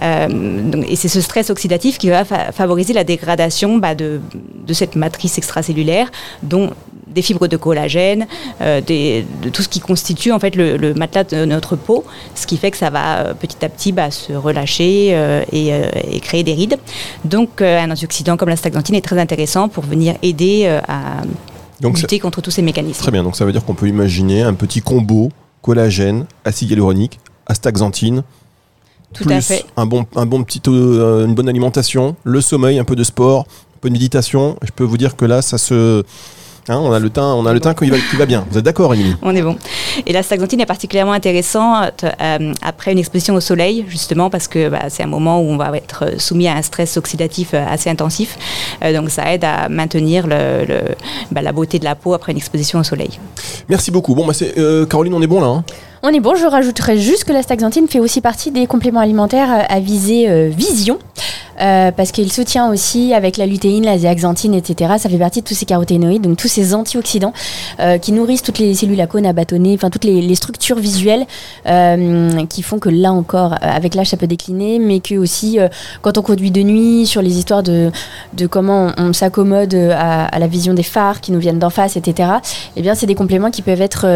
Et c'est ce stress oxydatif qui va fa- favoriser la dégradation bah, de, de cette matrice extracellulaire, dont des fibres de collagène, euh, des- de tout ce qui constitue en fait le, le matelas de notre peau, ce qui fait que ça va euh, petit à petit bah, se relâcher euh, et, euh, et créer des rides. Donc un antioxydant comme la staxanthine est très intéressant pour venir aider à Donc, lutter contre tous ces mécanismes. Très bien, donc ça veut dire qu'on peut imaginer un petit combo collagène, acide hyaluronique, astaxanthine, Tout plus à fait. Un, bon, un bon petit, une bonne alimentation, le sommeil, un peu de sport, un peu de méditation. Je peux vous dire que là, ça se... hein, on a le teint, on a le teint qui va, qui va bien. Vous êtes d'accord, Émilie? On est bon. Et la staxanthine est particulièrement intéressante euh, après une exposition au soleil, justement parce que bah, c'est un moment où on va être soumis à un stress oxydatif euh, assez intensif. Euh, donc ça aide à maintenir le, le- bah, la beauté de la peau après une exposition au soleil. Merci beaucoup. Bon, bah c'est, euh, Caroline, on est bon là. hein? On est bon, je rajouterais juste que la staxanthine fait aussi partie des compléments alimentaires à visée euh, vision, euh, parce qu'il soutient aussi avec la lutéine, la zéaxanthine, etc. Ça fait partie de tous ces caroténoïdes, donc tous ces antioxydants euh, qui nourrissent toutes les cellules à cônes, à bâtonnets, enfin toutes les, structures visuelles euh, qui font que là encore, avec l'âge, ça peut décliner, mais que aussi quand on conduit de nuit, sur les histoires de, comment on, s'accommode à, à la vision des phares qui nous viennent d'en face, etc. Eh bien, c'est des compléments qui peuvent être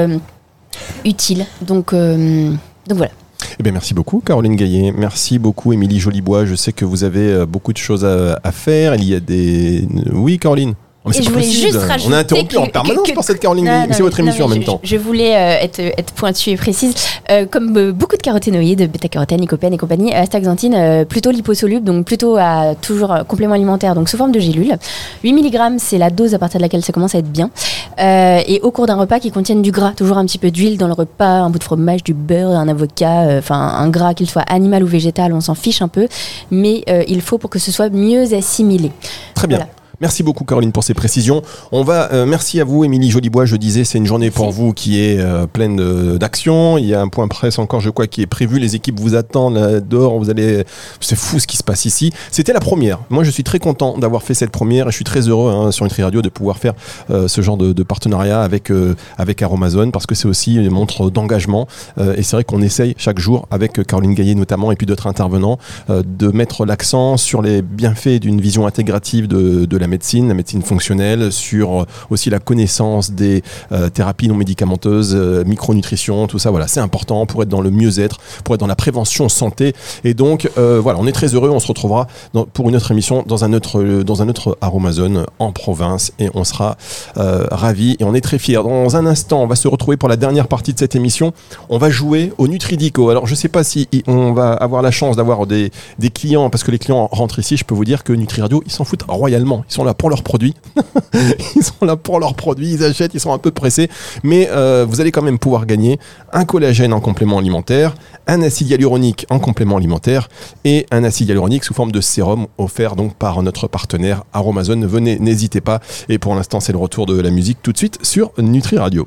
utiles. Donc, donc voilà. Eh bien, merci beaucoup, Caroline Gaillet. Merci beaucoup, Émilie Jolibois. Je sais que vous avez euh, beaucoup de choses à, à faire. Il y a des. Oui, Caroline Oh, mais Et c'est je voulais possible. juste rajouter On a interrompu que- en permanence que- par cette Caroline c'est votre non, émission en même je- temps. Je, voulais euh, être, être pointue et précise. Euh, comme euh, beaucoup de caroténoïdes, bêta-carotène, lycopène et compagnie, astaxanthine, plutôt liposoluble, donc plutôt à toujours complément alimentaire, donc sous forme de gélule. 8 mg, c'est la dose à partir de laquelle ça commence à être bien. Et au cours d'un repas qui contienne du gras, toujours un petit peu d'huile dans le repas, un bout de fromage, du beurre, un avocat, enfin un gras qu'il soit animal ou végétal, on s'en fiche un peu, mais il faut pour que ce soit mieux assimilé. Très bien. Voilà. Merci beaucoup Caroline pour ces précisions. On va, euh, merci à vous Émilie Jolibois. Je disais, c'est une journée pour vous qui est euh, pleine d'action. Il y a un point presse encore, je crois, qui est prévu. Les équipes vous attendent là, dehors. Vous allez, c'est fou ce qui se passe ici. C'était la première. Moi, je suis très content d'avoir fait cette première et je suis très heureux hein, sur Nutri Radio de pouvoir faire euh, ce genre de, de partenariat avec euh, avec Aromazone parce que c'est aussi une montre d'engagement. Euh, et c'est vrai qu'on essaye chaque jour avec Caroline Gaillet notamment et puis d'autres intervenants euh, de mettre l'accent sur les bienfaits d'une vision intégrative de, de la médecine, la médecine fonctionnelle, sur euh, aussi la connaissance des euh, thérapies non médicamenteuses, euh, micronutrition, tout ça. Voilà, c'est important pour être dans le mieux-être, pour être dans la prévention santé. Et donc, voilà, on est très heureux. On se retrouvera pour une autre émission dans un autre, dans un autre Aromazone en province et on sera ravis et on est très fiers. Dans un instant, on va se retrouver pour la dernière partie de cette émission. On va jouer au Nutridico. Alors, je sais pas si on va avoir la chance d'avoir des, clients parce que les clients rentrent ici. Je peux vous dire que Nutri ils s'en foutent royalement. Ils sont là pour leurs produits. ils sont là pour leurs produits. Ils achètent. Ils sont un peu pressés. Mais euh, vous allez quand même pouvoir gagner un collagène en complément alimentaire, un acide hyaluronique en complément alimentaire et un acide hyaluronique sous forme de sérum offert donc par notre partenaire Aromazone. Venez, n'hésitez pas. Et pour l'instant, c'est le retour de la musique tout de suite sur Nutri Radio.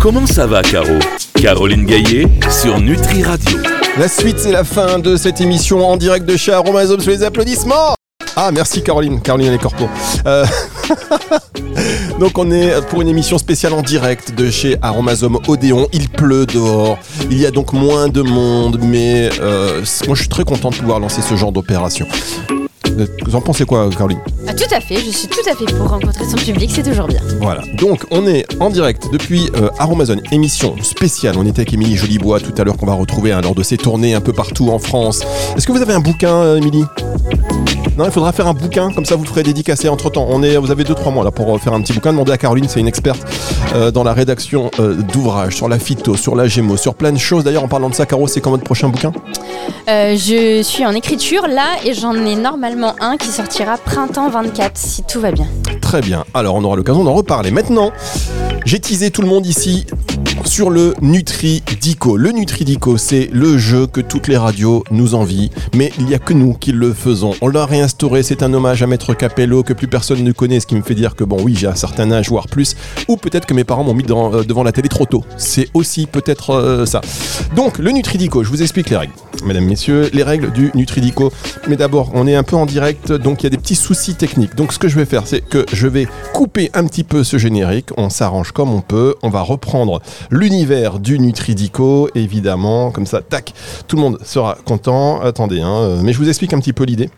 Comment ça va, Caro? Caroline Gaillet sur Nutri Radio. La suite, c'est la fin de cette émission en direct de chez Aromazone sur les applaudissements. Ah, merci Caroline, Caroline Les Corpos. Euh, Donc on est pour une émission spéciale en direct de chez Aromazone Odéon. Il pleut dehors, il y a donc moins de monde, mais euh, moi je suis très content de pouvoir lancer ce genre d'opération. Vous en pensez quoi Caroline Ah, tout à fait, je suis tout à fait pour rencontrer son public, c'est toujours bien. Voilà. Donc, on est en direct depuis euh, Aromazone, émission spéciale. On était avec Émilie Jolibois tout à l'heure qu'on va retrouver hein, lors de ses tournées un peu partout en France. Est-ce que vous avez un bouquin, euh, Émilie? Non, il faudra faire un bouquin, comme ça vous le ferez dédicacer entre temps. On est, vous avez 2-3 mois là pour euh, faire un petit bouquin. Demandez à Caroline, c'est une experte euh, dans la rédaction euh, d'ouvrages, sur la phyto, sur la gémo, sur plein de choses. D'ailleurs, en parlant de ça, Caro, c'est quand votre prochain bouquin? Je suis en écriture là et j'en ai normalement qui sortira printemps 24 si tout va bien. Très bien. Alors, on aura l'occasion d'en reparler. Maintenant, j'ai teasé tout le monde ici sur le Nutridico. Le Nutridico, c'est le jeu que toutes les radios nous envient, mais il n'y a que nous qui le faisons. On l'a réinstauré, c'est un hommage à Maître Capello que plus personne ne connaît, ce qui me fait dire que bon, oui, j'ai un certain âge, voire plus, ou peut-être que mes parents m'ont mis dans- euh, devant la télé trop tôt. C'est aussi peut-être euh, ça. Donc, le Nutridico, je vous explique les règles. Mesdames, messieurs, les règles du Nutridico. Mais d'abord, on est un peu en direct, donc il y a des petits soucis techniques. Donc, ce que je vais faire, c'est que je vais couper un petit peu ce générique. On s'arrange comme on peut. On va reprendre l'univers du Nutridico, évidemment. Comme ça, tac, tout le monde sera content. Attendez, hein, euh, mais je vous explique un petit peu l'idée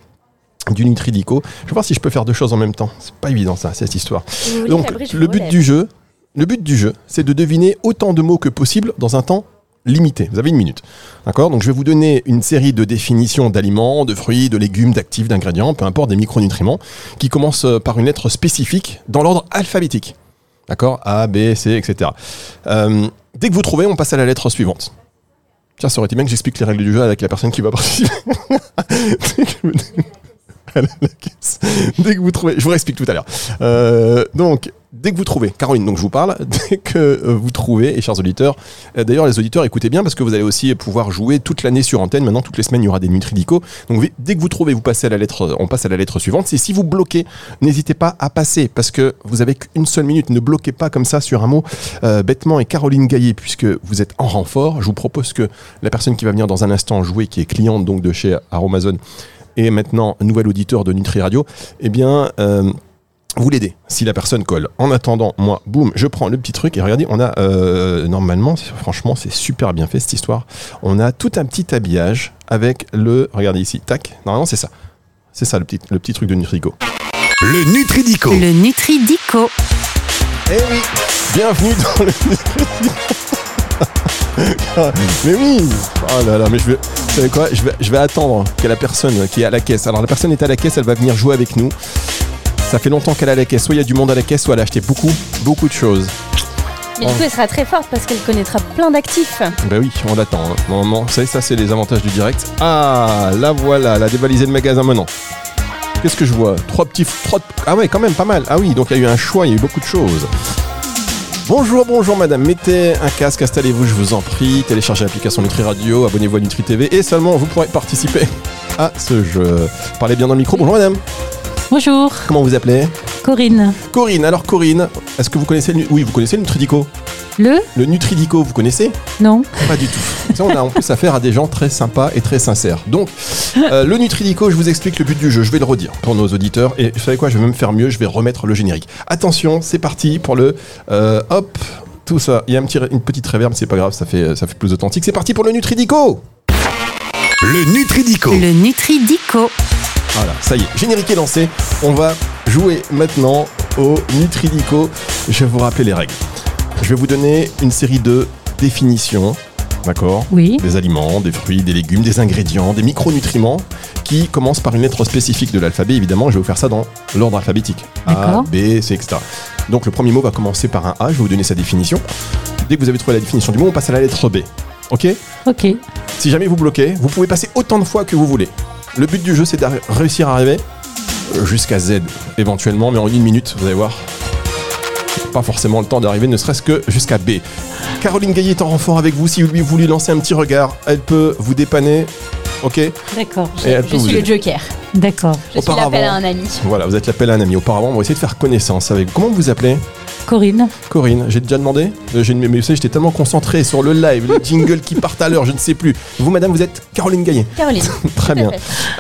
du Nutridico. Je vais voir si je peux faire deux choses en même temps. C'est pas évident ça, cette histoire. Donc, je le but du jeu, le but du jeu, c'est de deviner autant de mots que possible dans un temps limité. Vous avez une minute. D'accord? Donc, je vais vous donner une série de définitions d'aliments, de fruits, de légumes, d'actifs, d'ingrédients, peu importe, des micronutriments, qui commencent euh, par une lettre spécifique dans l'ordre alphabétique. D'accord? A, B, C, etc. Euh, dès que vous trouvez, on passe à la lettre suivante. Tiens, ça aurait été bien que j'explique les règles du jeu avec la personne qui va participer. Dès que vous- trouvez, je vous réexplique tout à l'heure. Euh, donc, dès que vous trouvez, Caroline, donc je vous parle, dès que euh, vous trouvez, et chers auditeurs, euh, d'ailleurs les auditeurs écoutez bien parce que vous allez aussi pouvoir jouer toute l'année sur antenne. Maintenant, toutes les semaines, il y aura des Nutridicos. Donc, vi- dès que vous trouvez, vous passez la lettre, on passe à la lettre suivante. C'est si vous bloquez, n'hésitez pas à passer parce que vous avez qu'une seule minute. Ne bloquez pas comme ça sur un mot euh, bêtement. Et Caroline Gaillet, puisque vous êtes en renfort, je vous propose que la personne qui va venir dans un instant jouer, qui est cliente donc de chez Aromazone, et maintenant nouvel auditeur de Nutri Radio, eh bien, euh, vous l'aidez si la personne colle. En attendant, moi, boum, je prends le petit truc et regardez, on a euh, normalement, c'est- franchement, c'est super bien fait cette histoire. On a tout un petit habillage avec le, regardez ici, tac, normalement c'est ça. C'est ça le petit, le petit truc de Nutrico. Le Nutridico. Le Nutridico. Eh oui, bienvenue dans le Mais oui Oh là là, mais je vais. Vous savez quoi je vais, je vais attendre que la personne qui est à la caisse. Alors la personne est à la caisse, elle va venir jouer avec nous. Ça fait longtemps qu'elle est à la caisse. Soit il y a du monde à la caisse, soit elle a acheté beaucoup, beaucoup de choses. Mais du coup, elle sera très forte parce qu'elle connaîtra plein d'actifs. Ben oui, on l'attend. Hein. Normalement, vous savez, ça c'est les avantages du direct. Ah, la voilà, elle a dévalisé le magasin maintenant. Qu'est-ce que je vois? Trois petits. Trois... Ah ouais, quand même, pas mal. Ah oui, donc il y a eu un choix, il y a eu beaucoup de choses. Bonjour, bonjour madame, mettez un casque, installez-vous, je vous en prie, téléchargez l'application Nutri Radio, abonnez-vous à Nutri TV et seulement vous pourrez participer à ce jeu. Parlez bien dans le micro, bonjour madame. Bonjour, Comment vous appelez Corinne. Corinne. Alors Corinne, est-ce que vous connaissez le... Oui, vous connaissez le Nutridico? Le? Le Nutridico, vous connaissez? Non Pas du tout. Ça, on a en plus affaire à des gens très sympas et très sincères. Donc, euh, le Nutridico, je vous explique le but du jeu. Je vais le redire pour nos auditeurs. Et vous savez quoi? Je vais même faire mieux. Je vais remettre le générique. Attention, c'est parti pour le. euh, hop, tout ça. Il y a un petit, une petite réverb, c'est pas grave, ça fait, ça fait plus authentique. C'est parti pour le Nutridico Le Nutridico. Le Nutridico. Voilà, ça y est, générique est lancé. On va jouer maintenant au Nutridico. Je vais vous rappeler les règles. Je vais vous donner une série de définitions, d'accord? Oui. Des aliments, des fruits, des légumes, des ingrédients, des micronutriments qui commencent par une lettre spécifique de l'alphabet. Évidemment, je vais vous faire ça dans l'ordre alphabétique. A. B, C, etc. Donc le premier mot va commencer par un A. Je vais vous donner sa définition. Dès que vous avez trouvé la définition du mot, on passe à la lettre B. Ok? Ok. si jamais vous bloquez, vous pouvez passer autant de fois que vous voulez. Le but du jeu, c'est de réussir à arriver jusqu'à Z, éventuellement, mais en une minute, vous allez voir. Pas forcément le temps d'arriver, ne serait-ce que jusqu'à B. Caroline Gaillet est en renfort avec vous. Si vous lui voulez lancer un petit regard, elle peut vous dépanner. Ok Et D'accord. elle peut Je vous suis le. Joker. D'accord. Je suis l'appel à un ami. Voilà, vous êtes l'appel à un ami. Auparavant, on va essayer de faire connaissance avec vous. Comment vous vous appelez? Corinne. Corinne, j'ai déjà demandé Euh, j'ai- Mais vous savez, j'étais tellement concentré sur le live, le jingle qui part à l'heure, je ne sais plus. Vous, madame, vous êtes Caroline Gaillet. Caroline. Très bien.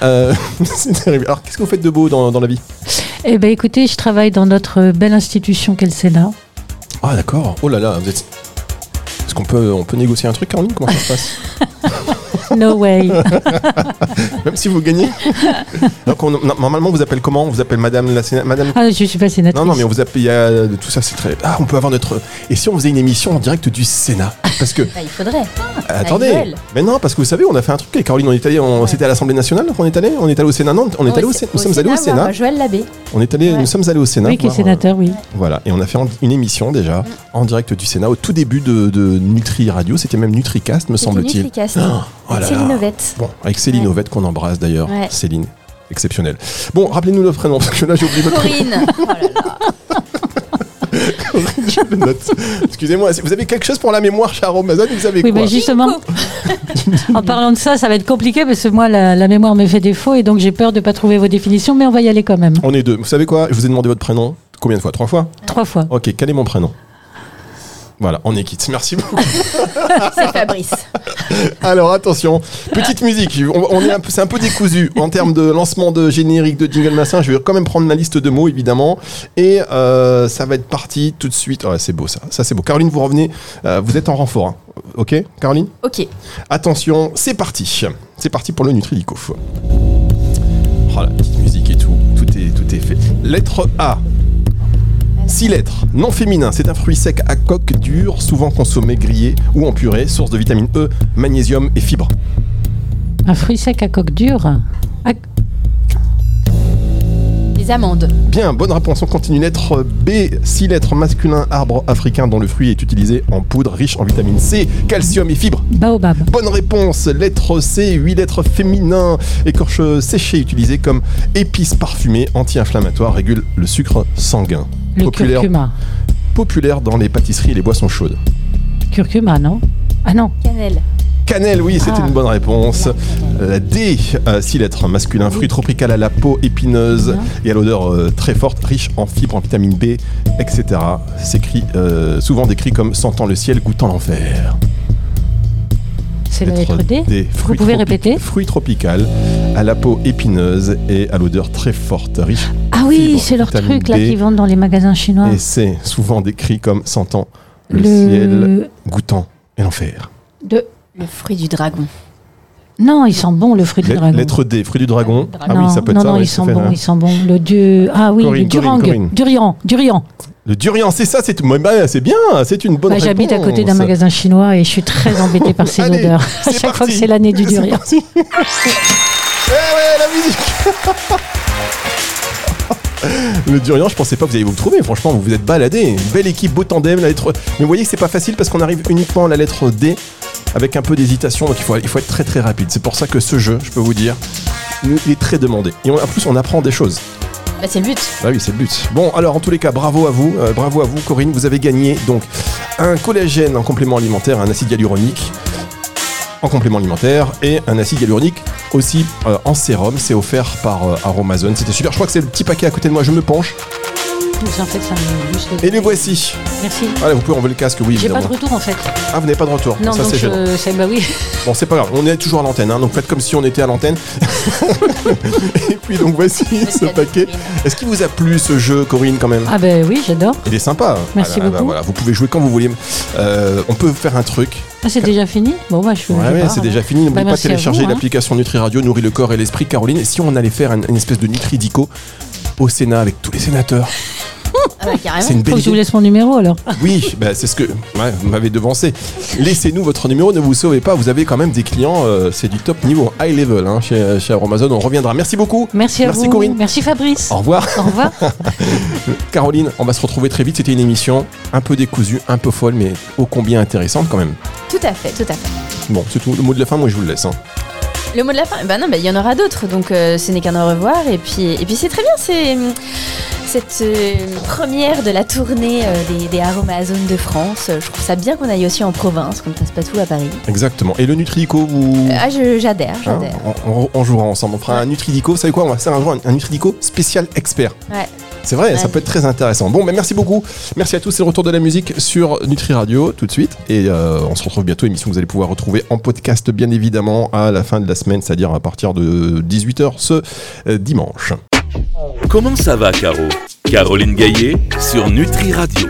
Euh, c'est terrible. Alors, qu'est-ce que vous faites de beau dans, dans la vie Eh ben écoutez, je travaille dans notre belle institution qu'est le Sénat. Ah, d'accord. Oh là là, vous êtes. Est-ce qu'on peut, on peut négocier un truc, Caroline? Comment ça se passe? No way. Même si vous gagnez Donc, on- Normalement, on vous appelle comment? On vous appelle Madame la Sénat- Madame? Ah, je suis pas sénatrice. Non, non, mais on vous appelle. il y a- Tout ça, c'est très. Ah, on peut avoir notre. Et si on faisait une émission en direct du Sénat? Parce que. Bah, il faudrait. attendez. Noël. Mais non, parce que vous savez, on a fait un truc avec Caroline. On est allé. on- C'était à l'Assemblée nationale qu'on est allé On est allé au Sénat Non, on est allé au Sénat. Nous sommes allés au Sénat. Joël Labbé. On est allé. Nous sommes allés au Sénat. Oui, qui est euh, sénateur, oui. Voilà, et on a fait une émission déjà en direct du Sénat au tout début de, de Nutri Radio. C'était même Nutricast, me semble-t-il. Nutricast. Oh, oh là. l'innovette. Bon, avec Céline Ouais. Ovette qu'on embrasse d'ailleurs. Ouais. Céline, exceptionnelle. Bon, rappelez-nous notre prénom parce que là j'ai oublié votre prénom. Corinne. Oh là là. Je le note. Excusez-moi, si vous avez quelque chose pour la mémoire, cher Amazon, vous savez Oui, quoi mais justement, en parlant de ça, ça va être compliqué parce que moi, la, la mémoire me fait défaut et donc j'ai peur de pas trouver vos définitions, mais on va y aller quand même. On est deux. Vous savez quoi? Je vous ai demandé votre prénom combien de fois? Trois fois? Trois fois. Ok, quel est mon prénom? Voilà, on est quitte. Merci beaucoup. C'est Fabrice. Alors attention, petite musique. On, on est un peu, c'est un peu décousu en termes de lancement de générique de jingle massin. Je vais quand même prendre ma liste de mots évidemment et euh, ça va être parti tout de suite. Ouais, c'est beau ça, ça c'est beau. Caroline, vous revenez, euh, vous êtes en renfort. hein. Ok, Caroline? Ok. Attention, c'est parti. C'est parti pour le Nutridico. Oh la petite musique et tout, tout est, tout est fait. Lettre A. Six lettres, non féminin, c'est un fruit sec à coque dure, souvent consommé grillé ou en purée, source de vitamine E, magnésium et fibres. Un fruit sec à coque dure. Ah, Les amandes. Bien, bonne réponse, on continue. Lettre B, six lettres, masculin, arbre africain dont le fruit est utilisé en poudre, riche en vitamine C, calcium et fibres. baobab. Bonne réponse, lettre C, 8 lettres féminin, écorche séchée utilisée comme épice parfumée, anti-inflammatoire, régule le sucre sanguin. Le Populaire, curcuma. populaire dans les pâtisseries et les boissons chaudes. Curcuma, non Ah non. Cannelle. Cannelle, oui, c'était Ah. une bonne réponse. La D, 6 lettres, masculin, fruit tropical à la peau épineuse et à l'odeur euh, très forte, riche en fibres, en vitamine B, etc. S'écrit euh, souvent décrit comme sentant le ciel, goûtant l'enfer. C'est la lettre D. fruit pouvez répéter Fruit tropical à la peau épineuse et à l'odeur très forte, riche. Ah oui, c'est leur truc là qu'ils vendent dans les magasins chinois. Et c'est souvent décrit comme sentant le, Le- ciel, goûtant et l'enfer. De... Le fruit du dragon. Non, il sent bon le fruit du dragon. Lettre D, fruit du dragon. Ah non, oui, ça peut être non, ça. non, il sent bon, il sent bon. Le dieu... Ah oui, Corinne, le durang. Durian, durian. Le durian, c'est ça, c'est bah, c'est bien, c'est une bonne Bah, J'habite à côté d'un magasin chinois et je suis très embêtée par ces Allez, odeurs. À chaque fois que c'est l'année du durian. Eh ouais, la musique Le durian, je pensais pas que vous alliez vous le trouver. Franchement, vous vous êtes baladé. Belle équipe, beau tandem, la lettre. Mais vous voyez que c'est pas facile parce qu'on arrive uniquement à la lettre D avec un peu d'hésitation. Donc il faut, il faut être très très rapide. C'est pour ça que ce jeu, je peux vous dire, il est très demandé. Et on- en plus, on apprend des choses. Bah, c'est le but. Bah oui, c'est le but. Bon, alors en tous les cas, bravo à vous, euh, bravo à vous, Corinne. Vous avez gagné donc un collagène en complément alimentaire, un acide hyaluronique. en complément alimentaire et un acide hyaluronique aussi euh, en sérum. C'est offert par euh, Aromazone. C'était super. Je crois que c'est le petit paquet à côté de moi. Je me penche. En fait, ça me juste le- Et les voici. Merci. Voilà, vous pouvez enlever le casque, oui, J'ai pas de retour en fait. Ah, vous n'avez pas de retour. Non, ça, donc c'est bah oui. Bon, c'est pas grave, on est toujours à l'antenne, hein, donc faites comme si on était à l'antenne. Et puis donc voici ce paquet. Est-ce qu'il vous a plu ce jeu, Corinne, quand même? Ah ben oui, j'adore. Il est sympa. Merci Ah, bah, beaucoup. voilà, vous pouvez jouer quand vous voulez. Euh, on peut faire un truc. Ah, c'est déjà fini? Bon, bah je suis. Ouais, ouais, c'est déjà fini. N'oubliez Bah, pas de merci télécharger hein. l'application Nutri Radio, nourrit le corps et l'esprit, Caroline. Et si on allait faire un- une espèce de Nutridico au Sénat avec tous les sénateurs Ah bah, carrément. C'est une Faut belle que je vous idée. laisse mon numéro alors. Oui, bah, c'est ce que ouais, vous m'avez devancé. Laissez-nous votre numéro, ne vous sauvez pas. Vous avez quand même des clients, euh, c'est du top niveau, high level hein, chez, chez Amazon. On reviendra. Merci beaucoup. Merci à Merci, vous. Corinne. Merci Fabrice. Au revoir. Au revoir. Caroline, on va se retrouver très vite. C'était une émission un peu décousue, un peu folle, mais ô combien intéressante quand même. Tout à fait, tout à fait. Bon, c'est tout. Le mot de la fin, moi je vous le laisse. hein. Le mot de la fin, bah non, bah, il y en aura d'autres, donc euh, ce n'est qu'un au revoir. Et puis, et puis c'est très bien, c'est cette euh, première de la tournée euh, des, des Aromazones de France. Je trouve ça bien qu'on aille aussi en province, qu'on ne fasse pas tout à Paris. Exactement. Et le Nutridico, vous. Ah, je- j'adhère, Hein, j'adhère. on, on- on jouera ensemble. On fera un Nutridico. Vous savez quoi On va faire un jour un, un Nutridico spécial expert. Ouais. C'est vrai, ça peut être très intéressant. Bon, ben merci beaucoup. Merci à tous. C'est le retour de la musique sur Nutri Radio tout de suite. Et euh, on se retrouve bientôt. Émission que vous allez pouvoir retrouver en podcast, bien évidemment, à la fin de la semaine, c'est-à-dire à partir de 18h ce euh, dimanche. Comment ça va, Caro? Caroline Gaillet sur Nutri Radio.